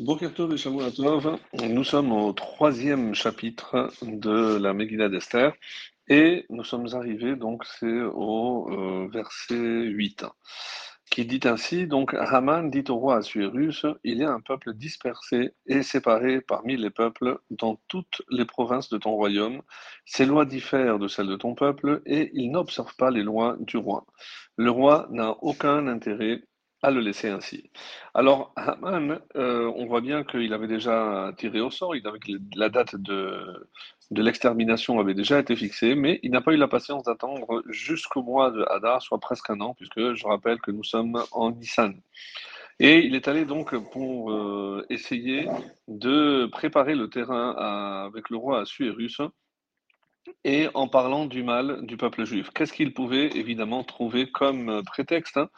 Nous sommes au troisième chapitre de la Megillah d'Esther et nous sommes arrivés, donc c'est au euh, verset 8, qui dit ainsi, donc Haman dit au roi Assuérus, il y a un peuple dispersé et séparé parmi les peuples dans toutes les provinces de ton royaume, ses lois diffèrent de celles de ton peuple et ils n'observent pas les lois du roi. Le roi n'a aucun intérêt à le laisser ainsi. Alors, Haman, euh, on voit bien qu'il avait déjà tiré au sort, la date de, de l'extermination avait déjà été fixée, mais il n'a pas eu la patience d'attendre jusqu'au mois de Hadar, soit presque un an, puisque je rappelle que nous sommes en Nissan. Et il est allé donc pour euh, essayer de préparer le terrain avec le roi Assuérus et en parlant du mal du peuple juif. Qu'est-ce qu'il pouvait évidemment trouver comme euh, prétexte hein?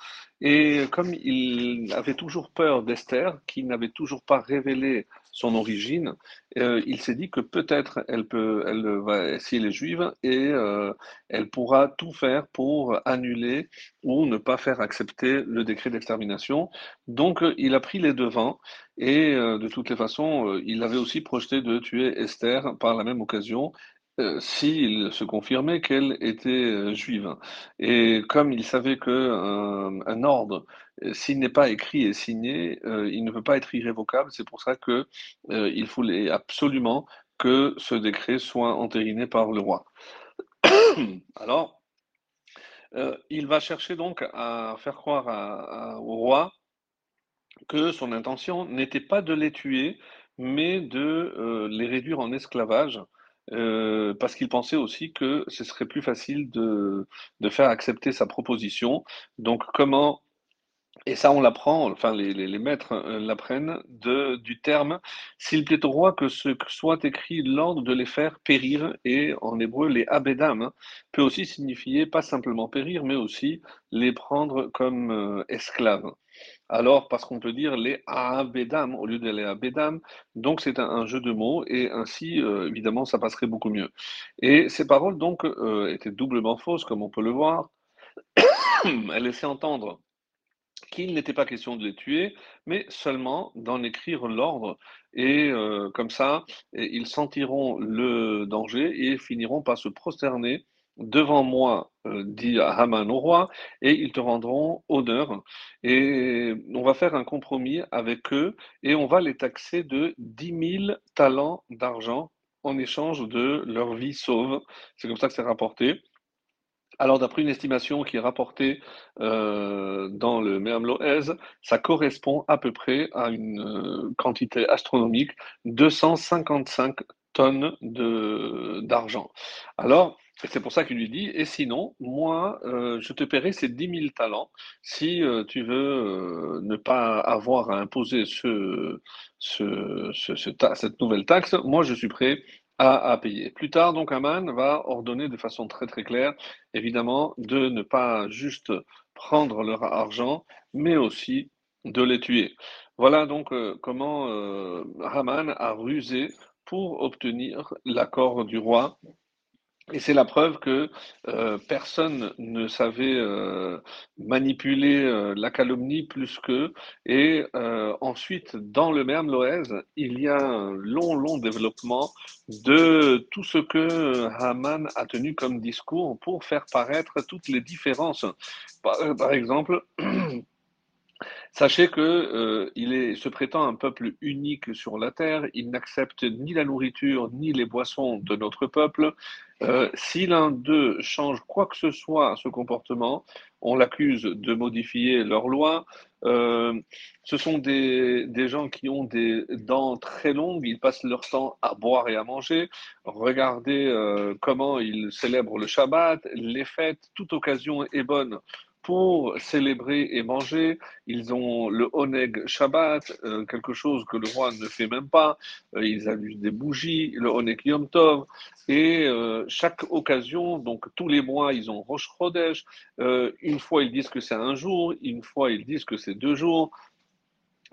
Et comme il avait toujours peur d'Esther, qui n'avait toujours pas révélé son origine, euh, il s'est dit que peut-être elle peut, elle va essayer les juives et euh, elle pourra tout faire pour annuler ou ne pas faire accepter le décret d'extermination. Donc il a pris les devants et de toutes les façons, il avait aussi projeté de tuer Esther par la même occasion euh, s'il se confirmait qu'elle était euh, juive. Et comme il savait qu'un un ordre, euh, s'il n'est pas écrit et signé, il ne peut pas être irrévocable. C'est pour ça que il absolument que ce décret soit entériné par le roi. Alors, il va chercher donc à faire croire au roi que son intention n'était pas de les tuer, mais de les réduire en esclavage euh, parce qu'il pensait aussi que ce serait plus facile de, faire accepter sa proposition. Donc comment et ça, on l'apprend, enfin, les, maîtres euh, l'apprennent du terme s'il plaît au roi que ce soit écrit l'ordre de les faire périr, et en hébreu, les abedam hein, peut aussi signifier pas simplement périr, mais aussi les prendre comme euh, esclaves. Alors, parce qu'on peut dire les abedam au lieu de les abedam, donc c'est un, un, jeu de mots, et ainsi, euh, évidemment, ça passerait beaucoup mieux. Et ces paroles, donc, euh, étaient doublement fausses, comme on peut le voir. Elle laissait entendre qu'il n'était pas question de les tuer, mais seulement d'en écrire l'ordre. Et euh, comme ça, ils sentiront le danger et finiront par se prosterner devant moi, euh, dit Haman au roi, et ils te rendront honneur. Et on va faire un compromis avec eux et on va les taxer de 10 000 talents d'argent en échange de leur vie sauve. C'est comme ça que c'est rapporté. Alors, d'après une estimation qui est rapportée euh, dans le Meam Loez, ça correspond à peu près à une euh, quantité astronomique, 255 tonnes d'argent. Alors, c'est pour ça qu'il lui dit, et sinon, moi, euh, je te paierai ces 10 000 talents si euh, tu veux euh, ne pas avoir à imposer ce, ce, ce, ce cette nouvelle taxe. Moi, je suis prêt à, payer. Plus tard, donc, Aman va ordonner de façon très très claire, évidemment, de ne pas juste prendre leur argent, mais aussi de les tuer. Voilà donc comment Haman a rusé pour obtenir l'accord du roi et c'est la preuve que euh, personne ne savait euh, manipuler euh, la calomnie plus qu'eux. Et ensuite, dans le même Loez, il y a un long, long développement de tout ce que Haman a tenu comme discours pour faire paraître toutes les différences. Par exemple, Sachez que euh, il se prétend un peuple unique sur la terre. Il n'accepte ni la nourriture ni les boissons de notre peuple. Euh, si l'un d'eux change quoi que ce soit à ce comportement, on l'accuse de modifier leurs lois. Euh, ce sont des, des, gens qui ont des dents très longues, ils passent leur temps à boire et à manger. Regardez comment ils célèbrent le Shabbat, les fêtes, toute occasion est bonne pour célébrer et manger. Ils ont le Oneg Shabbat, euh, quelque chose que le roi ne fait même pas. Euh, ils allument des bougies, le Oneg Yom Tov. Et euh, chaque occasion, donc tous les mois, ils ont Rosh Chodesh. Une fois, ils disent que c'est un jour, une fois, ils disent que c'est deux jours.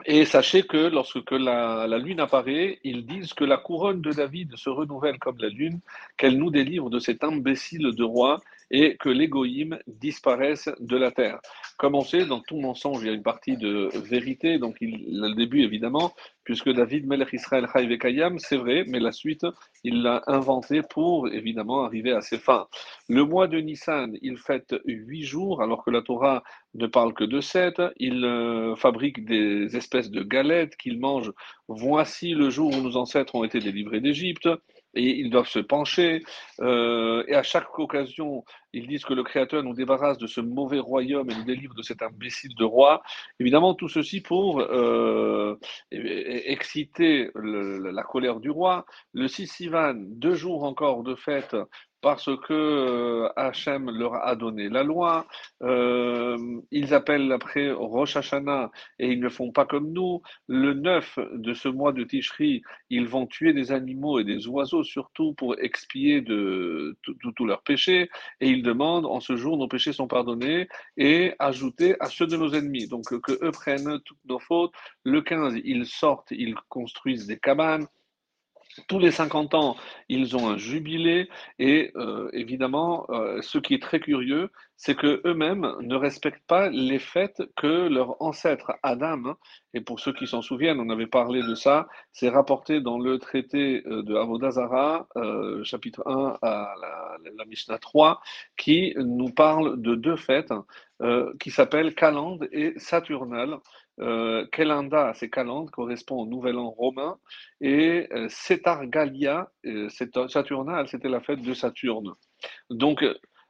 Et sachez que lorsque la, la, lune apparaît, ils disent que la couronne de David se renouvelle comme la lune, qu'elle nous délivre de cet imbécile de roi et que l'égoïme disparaisse de la terre. Comme on sait, dans tout mensonge, il y a une partie de vérité, donc il, le début évidemment, puisque David Melech Israël Kayam, c'est vrai, mais la suite, il l'a inventé pour évidemment arriver à ses fins. Le mois de Nissan, il fête huit jours, alors que la Torah ne parle que de sept. Il euh, fabrique des espèces de galettes qu'il mange. Voici le jour où nos ancêtres ont été délivrés d'Égypte et ils doivent se pencher. Euh, et à chaque occasion, ils disent que le Créateur nous débarrasse de ce mauvais royaume et nous délivre de cet imbécile de roi. Évidemment, tout ceci pour euh, exciter la colère du roi. Le 6 Sivan, deux jours encore de fête parce que euh, Hachem leur a donné la loi. Euh, ils appellent après Rosh Hashanah et ils ne font pas comme nous. Le 9 de ce mois de Tishri, ils vont tuer des animaux et des oiseaux surtout pour expier de tous leurs péchés. Et ils demandent en ce jour nos péchés sont pardonnés et ajoutés à ceux de nos ennemis. Donc que eux prennent toutes nos fautes. Le 15, ils sortent, ils construisent des cabanes. Tous les 50 ans, ils ont un jubilé et euh, évidemment, euh, ce qui est très curieux, c'est que eux-mêmes ne respectent pas les fêtes que leur ancêtre Adam, hein, et pour ceux qui s'en souviennent, on avait parlé de ça, c'est rapporté dans le traité euh, de Avodazara, chapitre 1 à la, Mishnah 3, qui nous parle de deux fêtes qui s'appellent Calende et Saturnale. Euh, Kelanda, c'est Calende, correspond au Nouvel An romain, et euh, Cetargalia, euh, Saturnal, c'était la fête de Saturne. Donc,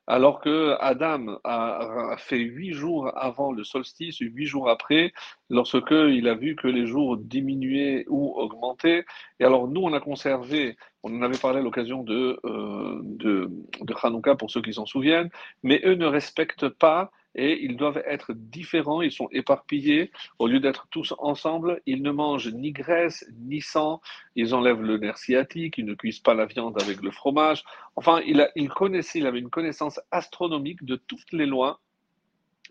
alors que Adam a, fait huit jours avant le solstice, huit jours après, lorsque il a vu que les jours diminuaient ou augmentaient. Et alors nous, on a conservé, on en avait parlé à l'occasion de, de, de Hanouka pour ceux qui s'en souviennent, mais eux ne respectent pas et ils doivent être différents, ils sont éparpillés. Au lieu d'être tous ensemble, ils ne mangent ni graisse ni sang, ils enlèvent le nerf sciatique, ils ne cuisent pas la viande avec le fromage. Enfin, il, connaissait, il avait une connaissance astronomique de toutes les lois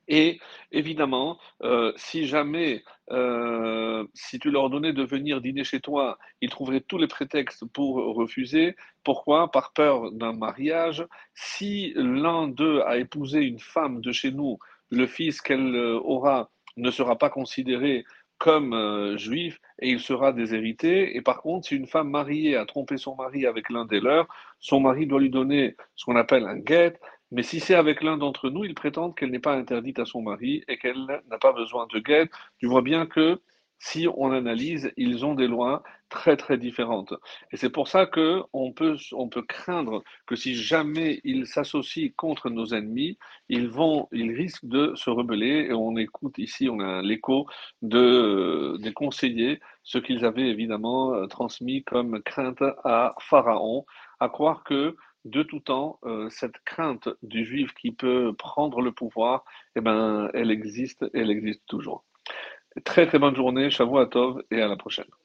et évidemment, euh, si jamais, euh, si tu leur donnais de venir dîner chez toi, ils trouveraient tous les prétextes pour refuser. Pourquoi? Par peur d'un mariage. Si l'un d'eux a épousé une femme de chez nous, le fils qu'elle euh, aura ne sera pas considéré comme juif et il sera déshérité. Et par contre, si une femme mariée a trompé son mari avec l'un des leurs, son mari doit lui donner ce qu'on appelle un guet, mais si c'est avec l'un d'entre nous, ils prétendent qu'elle n'est pas interdite à son mari et qu'elle n'a pas besoin de guet. Tu vois bien que si on analyse, ils ont des lois très très différentes. Et c'est pour ça que on peut, on peut craindre que si jamais ils s'associent contre nos ennemis, ils vont, ils risquent de se rebeller. Et on écoute ici, on a l'écho de, des conseillers, ce qu'ils avaient évidemment euh, transmis comme crainte à Pharaon, à croire que de tout temps, euh, cette crainte du juif qui peut prendre le pouvoir, eh ben, elle existe, elle existe toujours. Très très bonne journée, Shavuot Tov et à la prochaine.